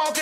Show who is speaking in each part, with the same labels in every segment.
Speaker 1: Got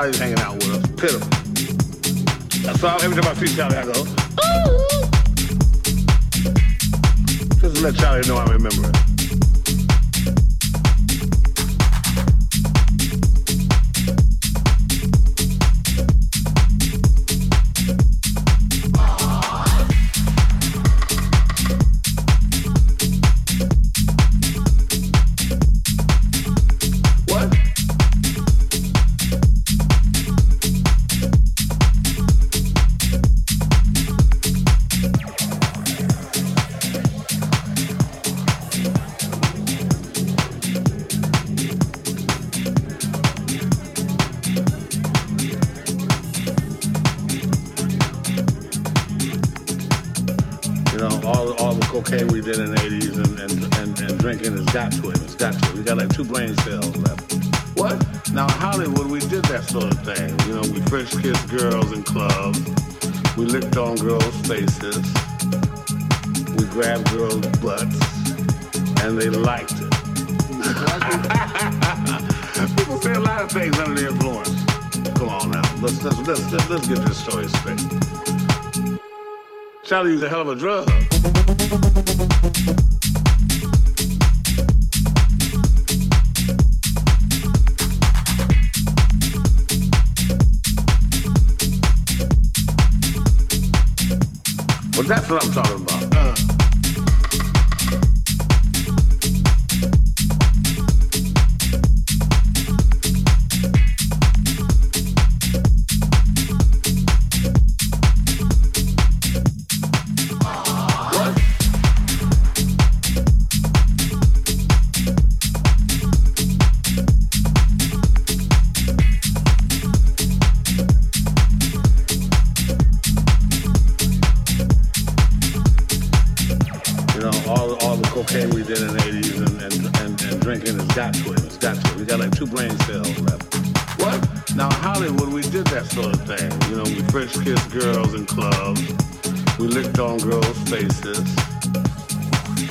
Speaker 2: gets out, but hanging let's, get this story straight. Charlie a hell of a drug. Well, that's what I'm talking about. Thing. You know, we French kissed girls in clubs. We licked on girls' faces.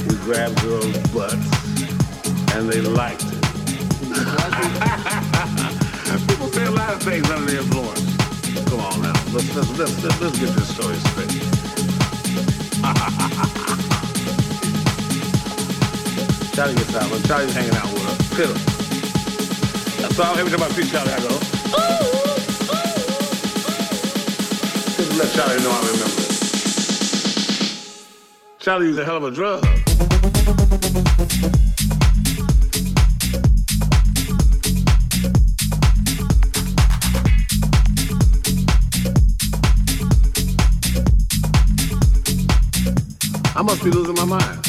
Speaker 2: We grabbed girls' butts. And they liked it. People say a lot of things under the influence. Come on now. Let's, let's, let's, let's, let's get this story straight. Charlie gets out, but Charlie's hanging out with us. That's all. Every time I see Charlie, I go, ooh, let Charlie know I remember it. Charlie used a hell of a drug. I must be losing my mind.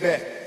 Speaker 3: That.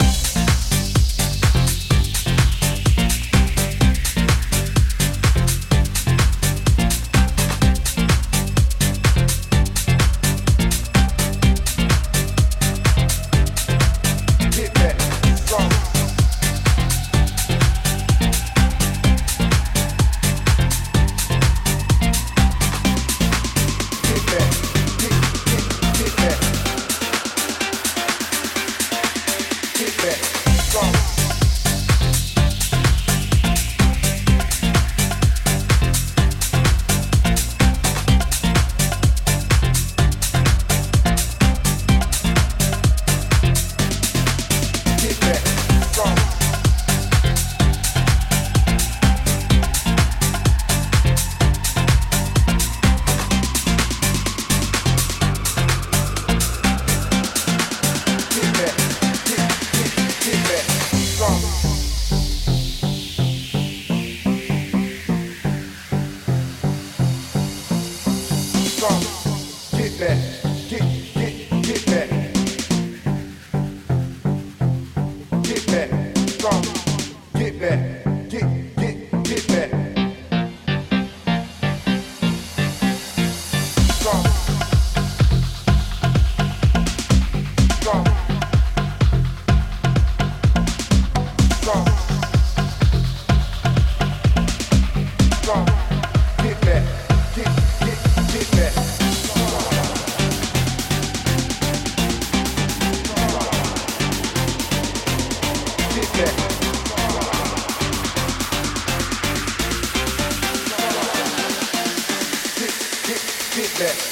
Speaker 3: Okay.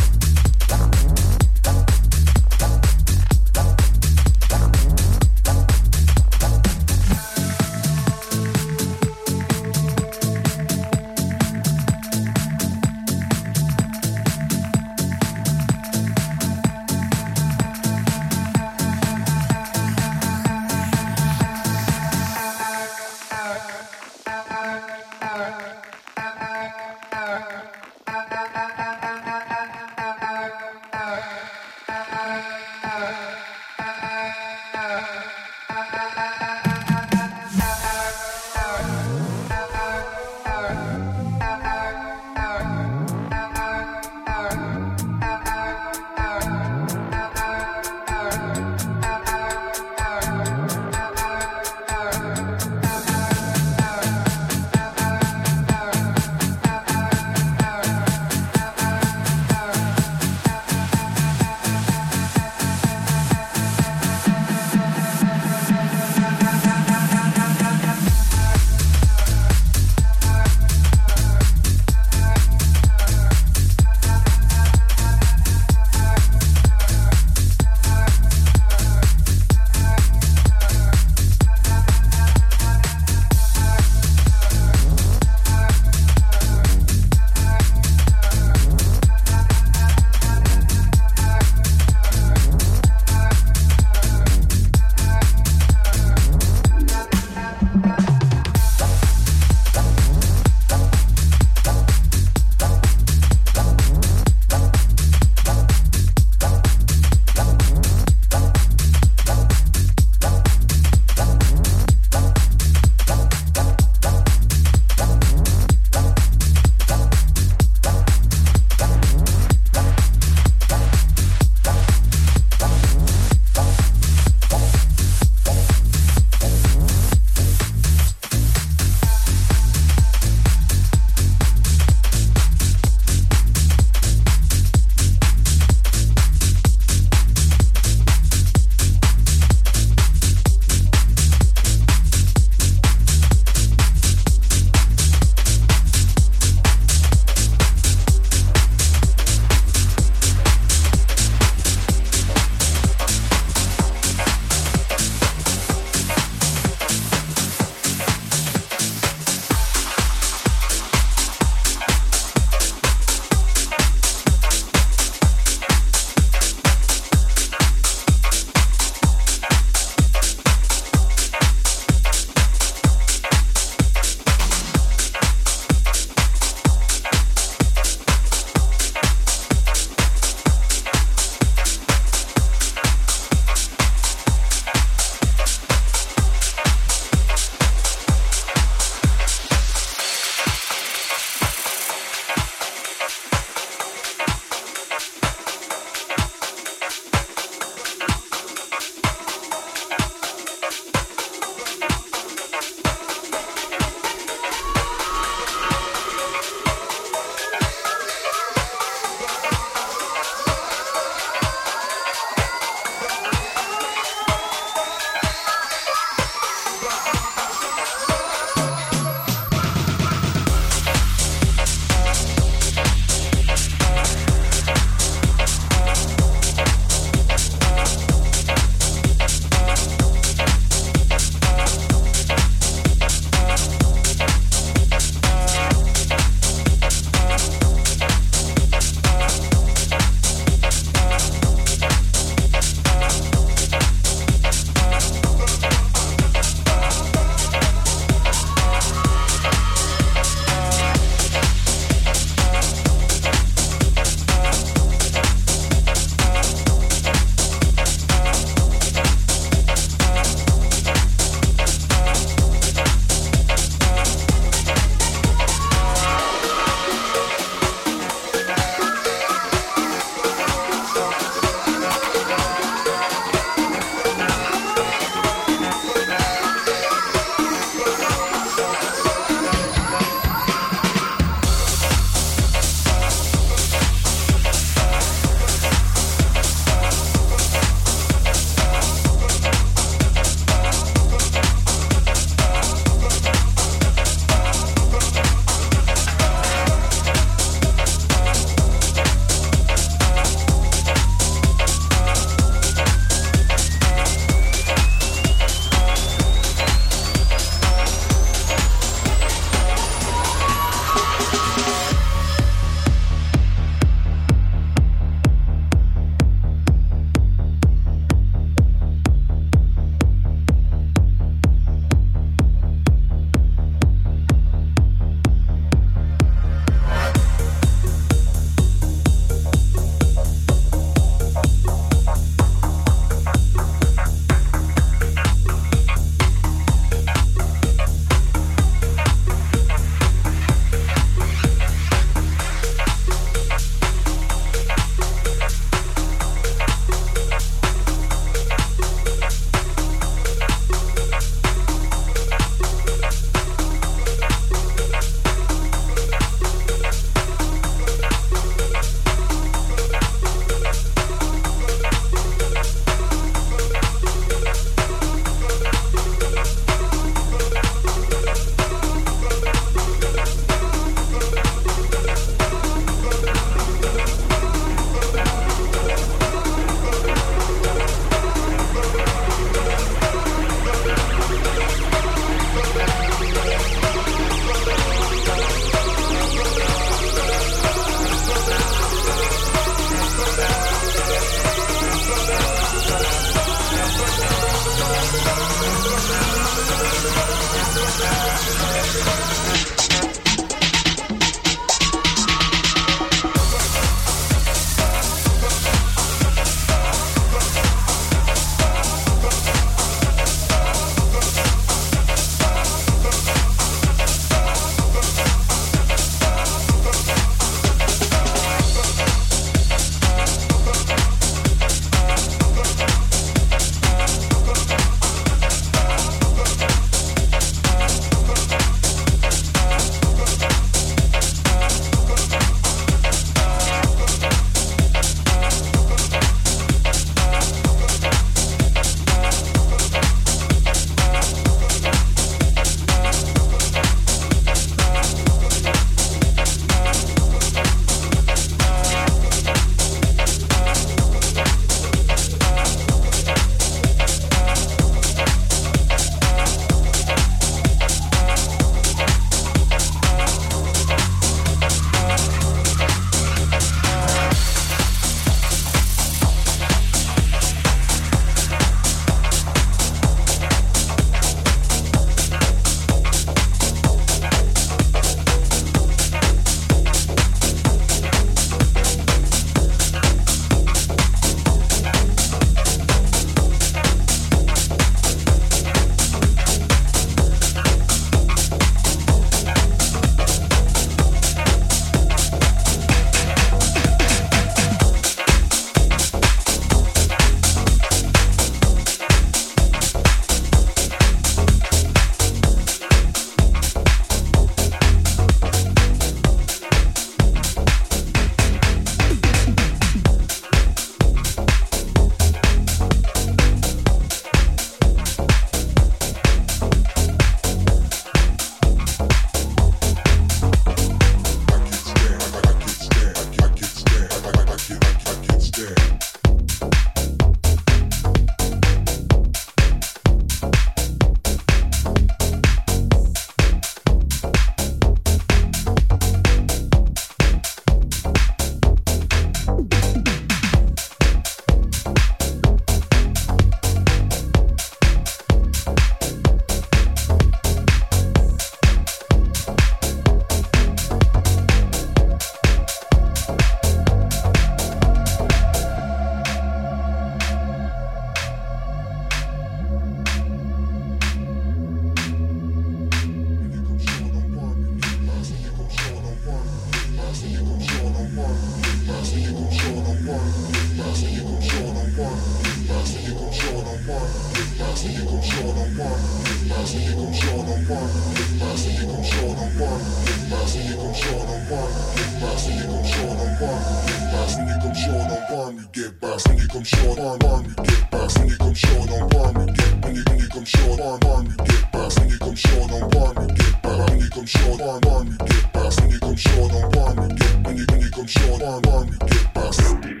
Speaker 3: burn, you get boxed. When you come short on burn, you get boxed. When you come short on burn, you get boxed. When you come short on burn, you get boxed. When you come short on burn, you get when you when you come short on burn, you get boxed. When you come short on burn, you get boxed. When you come short on burn, you get boxed. When you come short on burn, you get when you when you come short on burn, you get boxed. When you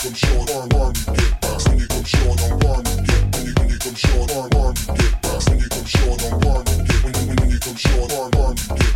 Speaker 3: come short on burn, you get boxed. When you come short on burn, you get when you when you come short on burn, you get boxed. When you come short on burn, you get when you when you come short on burn, you get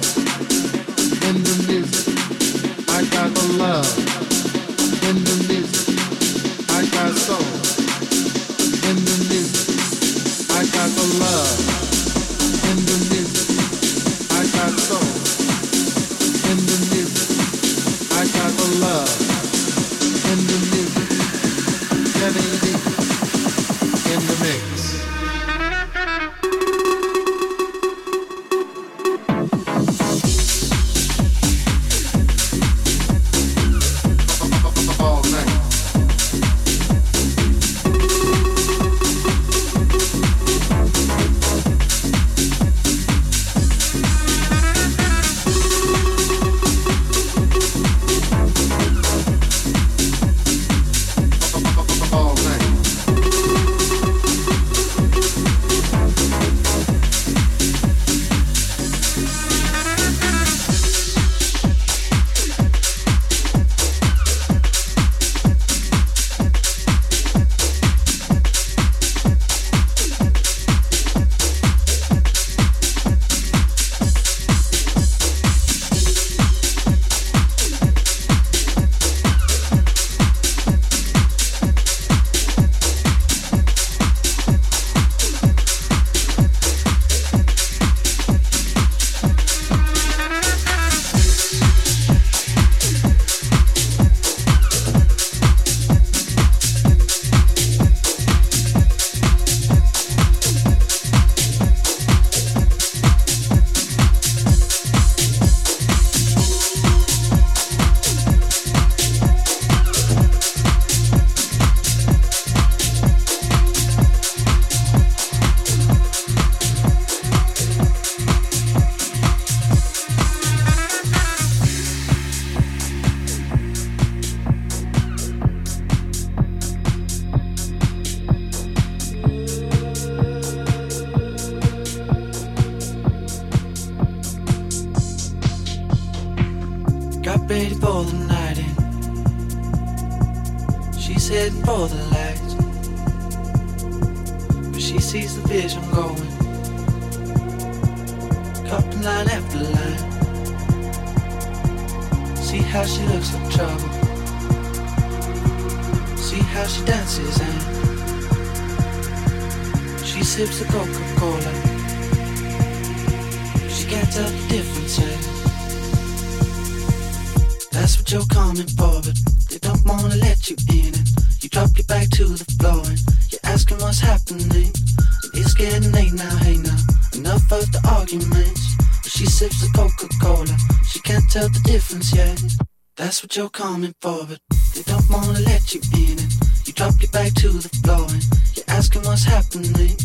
Speaker 1: you're coming for, they don't wanna let you in it. You drop your back to the floor and you're asking what's happening.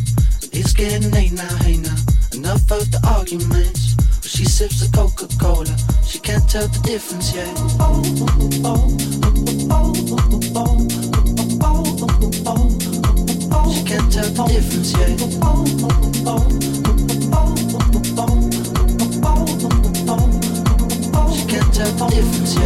Speaker 1: It's getting late now, hey now. Enough of the arguments. But she sips the Coca-Cola. She can't tell the difference yet. She can't tell the difference yet. She can't tell the difference yet. She